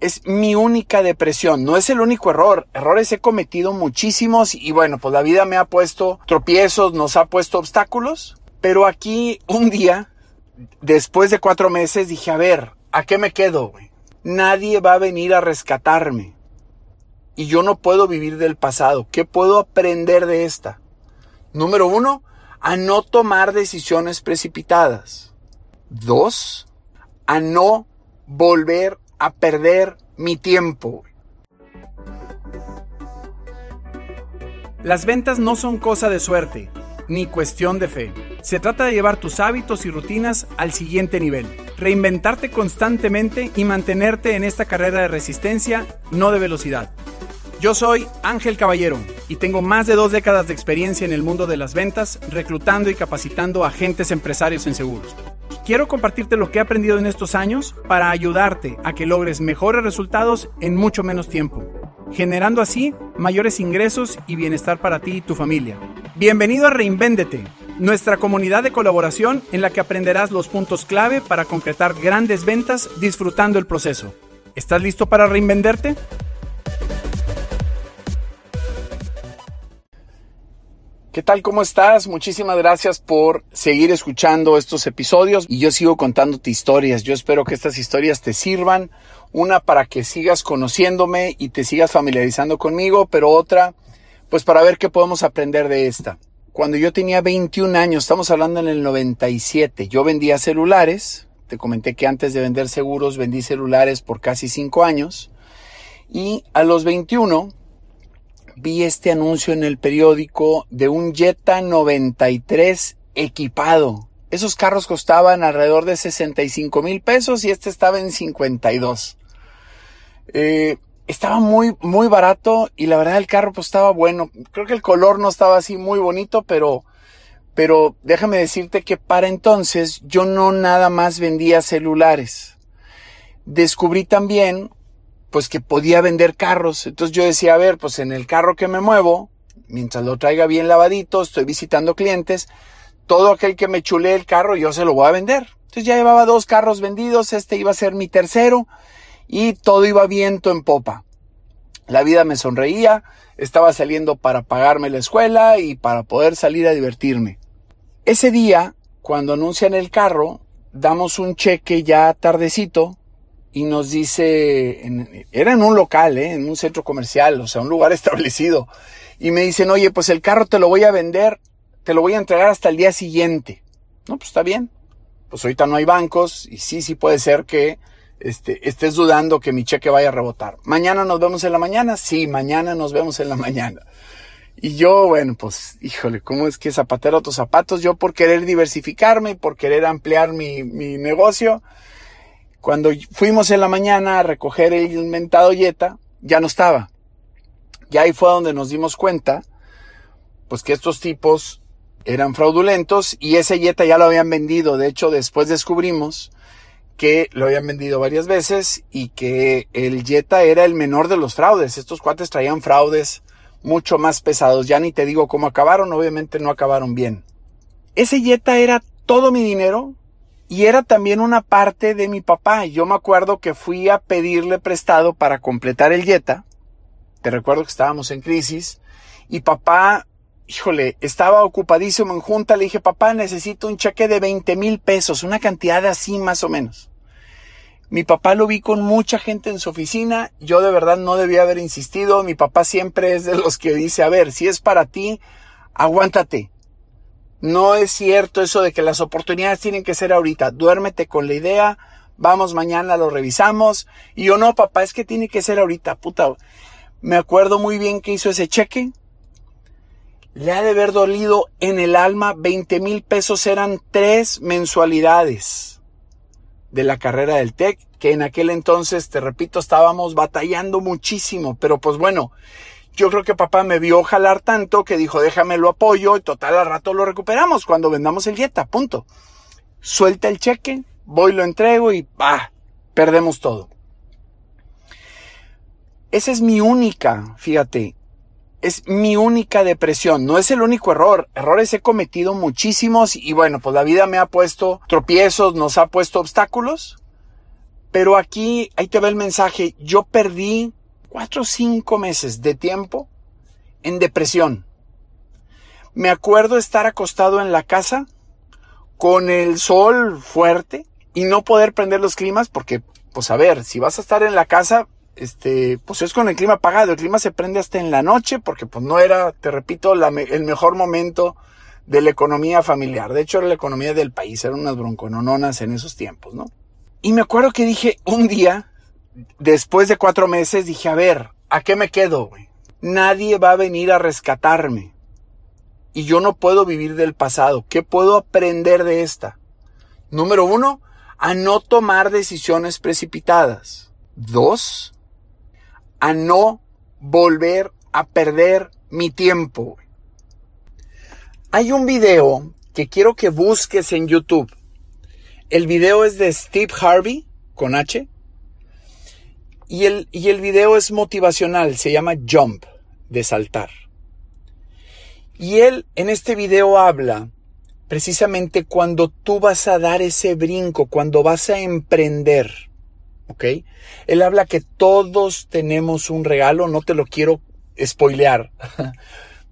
es mi única depresión, no es el único error. Errores he cometido muchísimos y bueno, pues la vida me ha puesto tropiezos, nos ha puesto obstáculos. Pero aquí un día, después de cuatro meses, dije, a ver, ¿a qué me quedo? Nadie va a venir a rescatarme. Y yo no puedo vivir del pasado. ¿Qué puedo aprender de esta? Número uno, a no tomar decisiones precipitadas. Dos, a no volver a perder mi tiempo. Las ventas no son cosa de suerte, ni cuestión de fe. Se trata de llevar tus hábitos y rutinas al siguiente nivel, reinventarte constantemente y mantenerte en esta carrera de resistencia, no de velocidad. Yo soy Ángel Caballero y tengo más de dos décadas de experiencia en el mundo de las ventas, reclutando y capacitando agentes empresarios en seguros. Quiero compartirte lo que he aprendido en estos años para ayudarte a que logres mejores resultados en mucho menos tiempo, generando así mayores ingresos y bienestar para ti y tu familia. Bienvenido a Reinvéndete, nuestra comunidad de colaboración en la que aprenderás los puntos clave para concretar grandes ventas disfrutando el proceso. ¿Estás listo para reinvenderte? ¿Qué tal? ¿Cómo estás? Muchísimas gracias por seguir escuchando estos episodios y yo sigo contándote historias. Yo espero que estas historias te sirvan. Una para que sigas conociéndome y te sigas familiarizando conmigo, pero otra pues para ver qué podemos aprender de esta. Cuando yo tenía 21 años, estamos hablando en el 97, yo vendía celulares. Te comenté que antes de vender seguros vendí celulares por casi 5 años. Y a los 21 vi este anuncio en el periódico de un Jetta 93 equipado. Esos carros costaban alrededor de 65 mil pesos y este estaba en 52. Eh, estaba muy, muy barato y la verdad el carro pues estaba bueno. Creo que el color no estaba así muy bonito, pero, pero déjame decirte que para entonces yo no nada más vendía celulares. Descubrí también pues que podía vender carros. Entonces yo decía, a ver, pues en el carro que me muevo, mientras lo traiga bien lavadito, estoy visitando clientes, todo aquel que me chule el carro yo se lo voy a vender. Entonces ya llevaba dos carros vendidos, este iba a ser mi tercero y todo iba viento en popa. La vida me sonreía, estaba saliendo para pagarme la escuela y para poder salir a divertirme. Ese día, cuando anuncian el carro, damos un cheque ya tardecito y nos dice, era en un local, ¿eh? en un centro comercial, o sea, un lugar establecido. Y me dicen, oye, pues el carro te lo voy a vender, te lo voy a entregar hasta el día siguiente. No, pues está bien. Pues ahorita no hay bancos y sí, sí puede ser que este, estés dudando que mi cheque vaya a rebotar. Mañana nos vemos en la mañana. Sí, mañana nos vemos en la mañana. Y yo, bueno, pues, híjole, ¿cómo es que zapatero tus zapatos? Yo por querer diversificarme, por querer ampliar mi, mi negocio, cuando fuimos en la mañana a recoger el inventado Jetta, ya no estaba. Y ahí fue donde nos dimos cuenta, pues que estos tipos eran fraudulentos y ese Jetta ya lo habían vendido. De hecho, después descubrimos que lo habían vendido varias veces y que el Jetta era el menor de los fraudes. Estos cuates traían fraudes mucho más pesados. Ya ni te digo cómo acabaron, obviamente no acabaron bien. Ese Jetta era todo mi dinero, y era también una parte de mi papá. Yo me acuerdo que fui a pedirle prestado para completar el Jetta. Te recuerdo que estábamos en crisis. Y papá, híjole, estaba ocupadísimo en junta. Le dije, papá, necesito un cheque de 20 mil pesos, una cantidad así más o menos. Mi papá lo vi con mucha gente en su oficina. Yo de verdad no debía haber insistido. Mi papá siempre es de los que dice, a ver, si es para ti, aguántate. No es cierto eso de que las oportunidades tienen que ser ahorita. Duérmete con la idea. Vamos mañana, lo revisamos. Y yo no, papá, es que tiene que ser ahorita. Puta. Me acuerdo muy bien que hizo ese cheque. Le ha de haber dolido en el alma 20 mil pesos. Eran tres mensualidades de la carrera del TEC. Que en aquel entonces, te repito, estábamos batallando muchísimo. Pero pues bueno, yo creo que papá me vio jalar tanto que dijo, déjame lo apoyo y total al rato lo recuperamos cuando vendamos el Jetta, punto. Suelta el cheque, voy lo entrego y ¡bah! Perdemos todo. Esa es mi única, fíjate, es mi única depresión, no es el único error. Errores he cometido muchísimos y bueno, pues la vida me ha puesto tropiezos, nos ha puesto obstáculos, Pero aquí, ahí te va el mensaje, yo perdí cuatro o cinco meses de tiempo en depresión. Me acuerdo estar acostado en la casa con el sol fuerte y no poder prender los climas porque, pues a ver, si vas a estar en la casa, este, pues es con el clima apagado. El clima se prende hasta en la noche porque pues no era, te repito, el mejor momento de la economía familiar. De hecho, era la economía del país. Eran unas bronconononas en esos tiempos, ¿no? Y me acuerdo que dije un día, después de cuatro meses, dije, a ver, ¿a qué me quedo? Nadie va a venir a rescatarme. Y yo no puedo vivir del pasado. ¿Qué puedo aprender de esta? Número uno, a no tomar decisiones precipitadas. Dos, a no volver a perder mi tiempo. Hay un video que quiero que busques en YouTube. El video es de Steve Harvey, con H. Y el, y el video es motivacional, se llama Jump, de saltar. Y él en este video habla precisamente cuando tú vas a dar ese brinco, cuando vas a emprender. ¿Ok? Él habla que todos tenemos un regalo, no te lo quiero spoilear.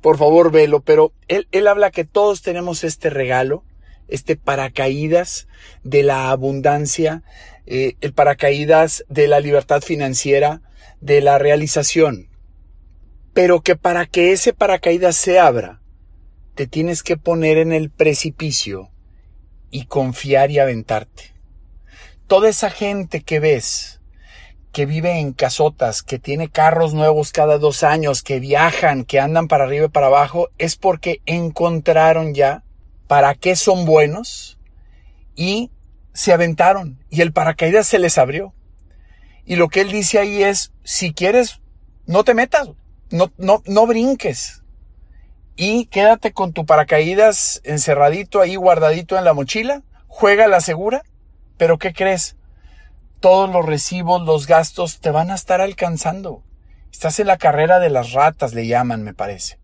Por favor, velo, pero él, él habla que todos tenemos este regalo, este paracaídas de la abundancia, eh, el paracaídas de la libertad financiera, de la realización. Pero que para que ese paracaídas se abra, te tienes que poner en el precipicio y confiar y aventarte toda esa gente que ves, que vive en casotas, que tiene carros nuevos cada dos años, que viajan, que andan para arriba y para abajo, es porque encontraron ya para qué son buenos y se aventaron y el paracaídas se les abrió. Y lo que él dice ahí es, si quieres, no te metas, no, no, no brinques. Y quédate con tu paracaídas encerradito ahí, guardadito en la mochila, juega la segura pero ¿qué crees? Todos los recibos, los gastos te van a estar alcanzando. Estás en la carrera de las ratas, le llaman, me parece.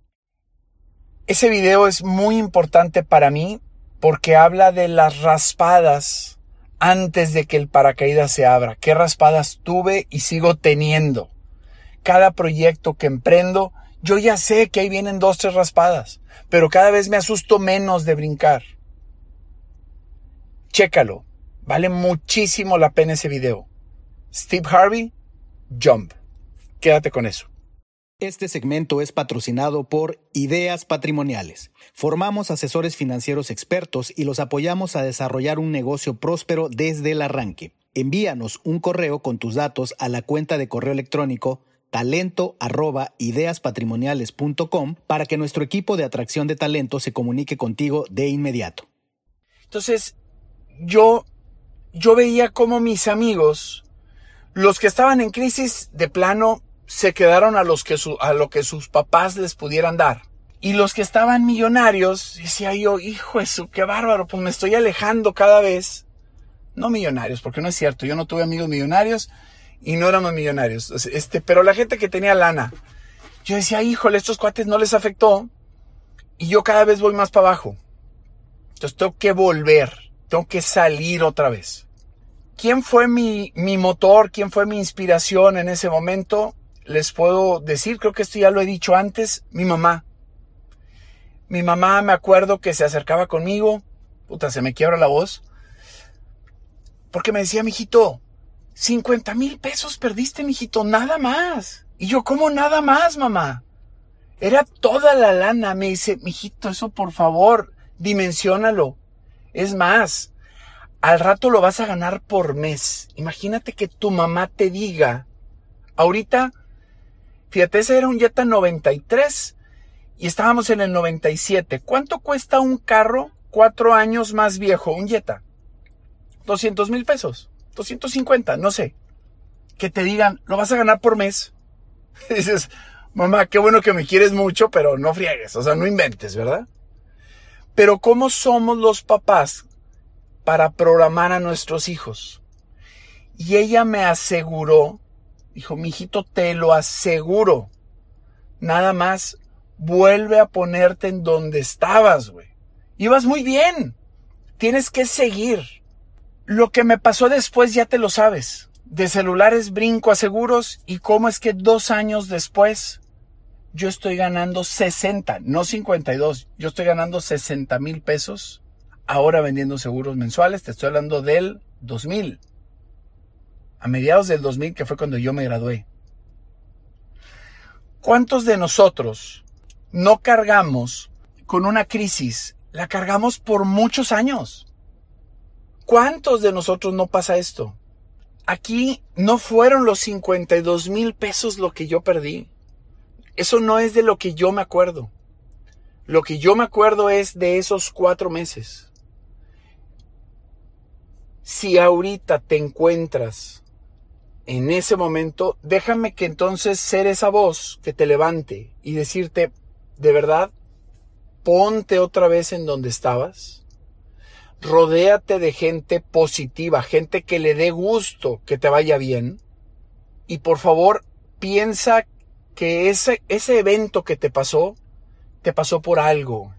Ese video es muy importante para mí porque habla de las raspadas antes de que el paracaídas se abra. ¿Qué raspadas tuve y sigo teniendo? Cada proyecto que emprendo, yo ya sé que ahí vienen dos, tres raspadas, pero cada vez me asusto menos de brincar. Chécalo. Vale muchísimo la pena ese video. Steve Harvey, Jump. Quédate con eso. Este segmento es patrocinado por Ideas Patrimoniales. Formamos asesores financieros expertos y los apoyamos a desarrollar un negocio próspero desde el arranque. Envíanos un correo con tus datos a la cuenta de correo electrónico talento para que nuestro equipo de atracción de talento se comunique contigo de inmediato. Entonces, yo yo veía como mis amigos, los que estaban en crisis de plano, se quedaron a, los que a lo que sus papás les pudieran dar. Y los que estaban millonarios, decía yo, hijo eso, qué bárbaro, pues me estoy alejando cada vez. No millonarios, porque no es cierto, yo no tuve amigos millonarios y no éramos millonarios. Este, pero la gente que tenía lana, yo decía, híjole, estos cuates no les afectó y yo cada vez voy más para abajo. Entonces tengo que volver tengo que salir otra vez. ¿Quién fue mi, mi motor? ¿Quién fue mi inspiración en ese momento? Les puedo decir, creo que esto ya lo he dicho antes, mi mamá. Mi mamá me acuerdo que se acercaba conmigo, puta, se me quiebra la voz, porque me decía, mijito, 50 mil pesos perdiste, mijito, nada más. Y yo, ¿cómo nada más, mamá? Era toda la lana. Me dice, mijito, eso por favor, dimensionalo. Es más, al rato lo vas a ganar por mes. Imagínate que tu mamá te diga, ahorita, fíjate, ese era un Jetta 93 y estábamos en el 97. ¿Cuánto cuesta un carro cuatro años más viejo, un Jetta? 200 mil pesos, 250, no sé. Que te digan, lo vas a ganar por mes. dices, mamá, qué bueno que me quieres mucho, pero no friegues, o sea, no inventes, ¿verdad? Pero ¿cómo somos los papás para programar a nuestros hijos? Y ella me aseguró, dijo, mi hijito, te lo aseguro. Nada más vuelve a ponerte en donde estabas, güey. Ibas muy bien. Tienes que seguir. Lo que me pasó después ya te lo sabes. De celulares brinco a seguros y cómo es que dos años después yo estoy ganando 60, no 52, yo estoy ganando 60 mil pesos ahora vendiendo seguros mensuales. Te estoy hablando del 2000. A mediados del 2000, que fue cuando yo me gradué. ¿Cuántos de nosotros no cargamos con una crisis? La cargamos por muchos años. ¿Cuántos de nosotros no pasa esto? Aquí no fueron los 52 mil pesos lo que yo perdí. Eso no es de lo que yo me acuerdo. Lo que yo me acuerdo es de esos cuatro meses. Si ahorita te encuentras en ese momento, déjame que entonces ser esa voz que te levante y decirte, de verdad, ponte otra vez en donde estabas rodéate de gente positiva, gente que le dé gusto que te vaya bien. Y por favor, piensa que ese, ese evento que te pasó, te pasó por algo.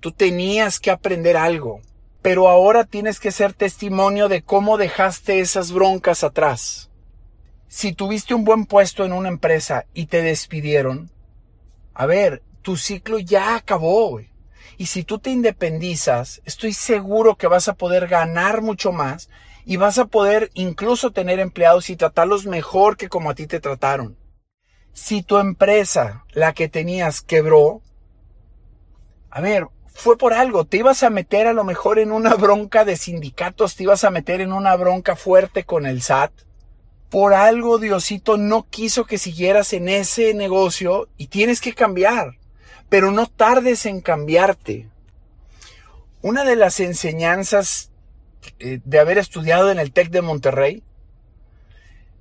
Tú tenías que aprender algo. Pero ahora tienes que ser testimonio de cómo dejaste esas broncas atrás. Si tuviste un buen puesto en una empresa y te despidieron, a ver, tu ciclo ya acabó. Y si tú te independizas, estoy seguro que vas a poder ganar mucho más y vas a poder incluso tener empleados y tratarlos mejor que como a ti te trataron. Si tu empresa, la que tenías, quebró, a ver, fue por algo, te ibas a meter a lo mejor en una bronca de sindicatos, te ibas a meter en una bronca fuerte con el SAT. Por algo Diosito no quiso que siguieras en ese negocio y tienes que cambiar pero no tardes en cambiarte. Una de las enseñanzas eh, de haber estudiado en el TEC de Monterrey,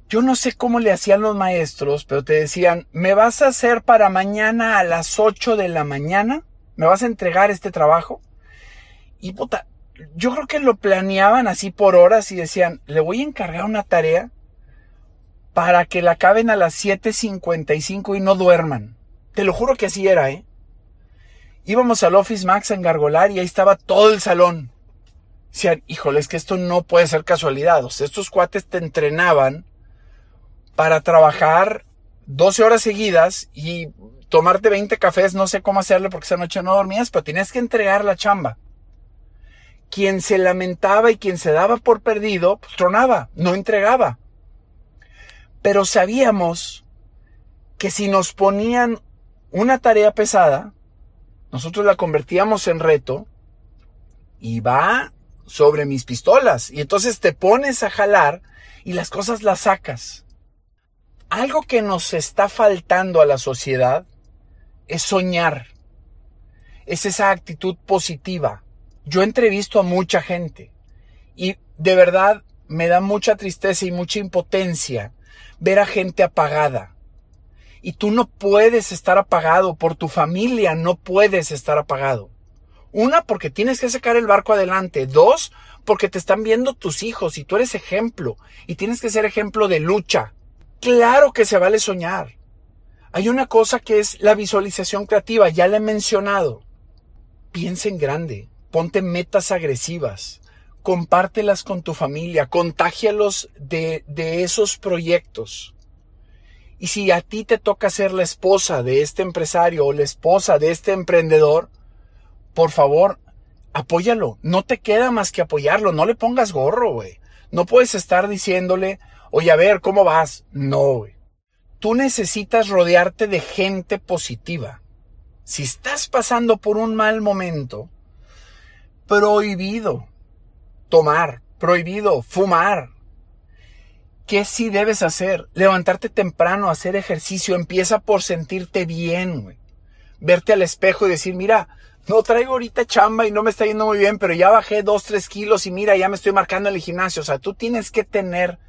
yo no sé cómo le hacían los maestros, pero te decían, ¿me vas a hacer para mañana a las 8 de la mañana? ¿Me vas a entregar este trabajo? Y puta, yo creo que lo planeaban así por horas y decían, le voy a encargar una tarea para que la acaben a las 7.55 y no duerman. Te lo juro que así era, ¿eh? Íbamos al Office Max a engargolar y ahí estaba todo el salón. Decían, híjole, es que esto no puede ser casualidad. O sea, estos cuates te entrenaban para trabajar 12 horas seguidas y tomarte 20 cafés, no sé cómo hacerle porque esa noche no dormías, pero tenías que entregar la chamba. Quien se lamentaba y quien se daba por perdido, pues tronaba, no entregaba. Pero sabíamos que si nos ponían una tarea pesada, nosotros la convertíamos en reto y va sobre mis pistolas. Y entonces te pones a jalar y las cosas las sacas. Algo que nos está faltando a la sociedad es soñar. Es esa actitud positiva. Yo entrevisto a mucha gente y de verdad me da mucha tristeza y mucha impotencia ver a gente apagada, y tú no puedes estar apagado, por tu familia no puedes estar apagado. Una, porque tienes que sacar el barco adelante. Dos, porque te están viendo tus hijos y tú eres ejemplo y tienes que ser ejemplo de lucha. Claro que se vale soñar. Hay una cosa que es la visualización creativa, ya la he mencionado. Piensa en grande, ponte metas agresivas, compártelas con tu familia, contágialos de, de esos proyectos. Y si a ti te toca ser la esposa de este empresario o la esposa de este emprendedor, por favor, apóyalo. No te queda más que apoyarlo. No le pongas gorro, güey. No puedes estar diciéndole, oye, a ver, ¿cómo vas? No, güey. Tú necesitas rodearte de gente positiva. Si estás pasando por un mal momento, prohibido tomar, prohibido fumar, ¿Qué sí debes hacer? Levantarte temprano, hacer ejercicio. Empieza por sentirte bien, güey. Verte al espejo y decir, mira, no traigo ahorita chamba y no me está yendo muy bien, pero ya bajé dos, tres kilos y mira, ya me estoy marcando en el gimnasio. O sea, tú tienes que tener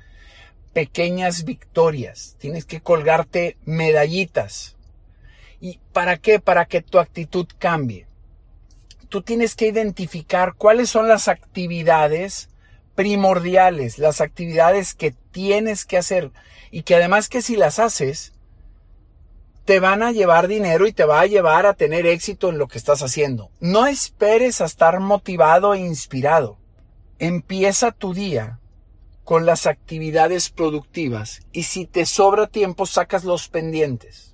pequeñas victorias. Tienes que colgarte medallitas. ¿Y para qué? Para que tu actitud cambie. Tú tienes que identificar cuáles son las actividades primordiales, las actividades que tienes que hacer y que además que si las haces, te van a llevar dinero y te va a llevar a tener éxito en lo que estás haciendo. No esperes a estar motivado e inspirado. Empieza tu día con las actividades productivas y si te sobra tiempo sacas los pendientes.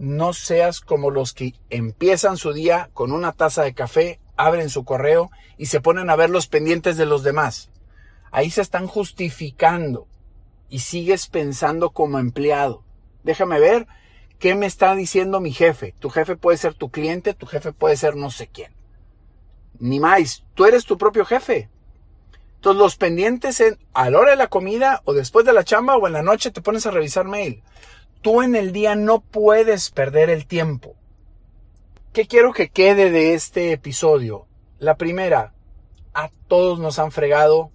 No seas como los que empiezan su día con una taza de café, abren su correo y se ponen a ver los pendientes de los demás. Ahí se están justificando y sigues pensando como empleado. Déjame ver qué me está diciendo mi jefe. Tu jefe puede ser tu cliente, tu jefe puede ser no sé quién. Ni más, tú eres tu propio jefe. Entonces los pendientes en a la hora de la comida o después de la chamba o en la noche te pones a revisar mail. Tú en el día no puedes perder el tiempo. ¿Qué quiero que quede de este episodio? La primera, a todos nos han fregado,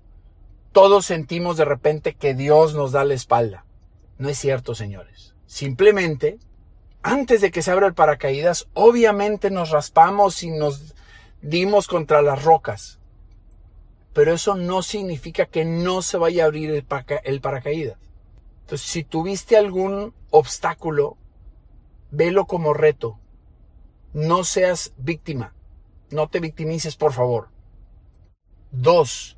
todos sentimos de repente que Dios nos da la espalda. No es cierto, señores. Simplemente, antes de que se abra el paracaídas, obviamente nos raspamos y nos dimos contra las rocas pero eso no significa que no se vaya a abrir el, paracaídas. Entonces, si tuviste algún obstáculo, velo como reto. No seas víctima. No te victimices, por favor. Dos,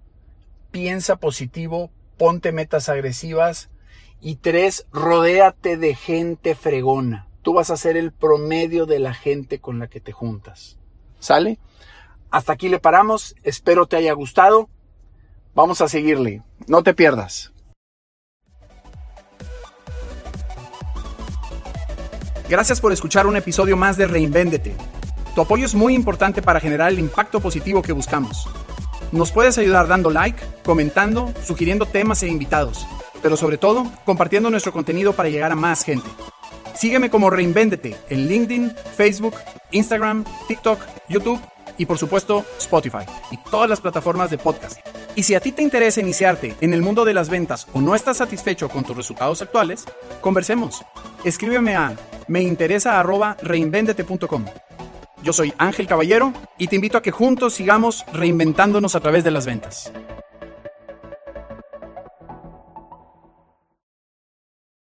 piensa positivo, ponte metas agresivas. Y tres, rodéate de gente fregona. Tú vas a ser el promedio de la gente con la que te juntas. ¿Sale? Hasta aquí le paramos. Espero te haya gustado. Vamos a seguirle. No te pierdas. Gracias por escuchar un episodio más de Reinvéndete. Tu apoyo es muy importante para generar el impacto positivo que buscamos. Nos puedes ayudar dando like, comentando, sugiriendo temas e invitados, pero sobre todo compartiendo nuestro contenido para llegar a más gente. Sígueme como Reinvéndete en LinkedIn, Facebook, Instagram, TikTok, YouTube y por supuesto Spotify y todas las plataformas de podcast. Y si a ti te interesa iniciarte en el mundo de las ventas o no estás satisfecho con tus resultados actuales, conversemos. Escríbeme a meinteresa@reinvendete.com. Yo soy Ángel Caballero y te invito a que juntos sigamos reinventándonos a través de las ventas.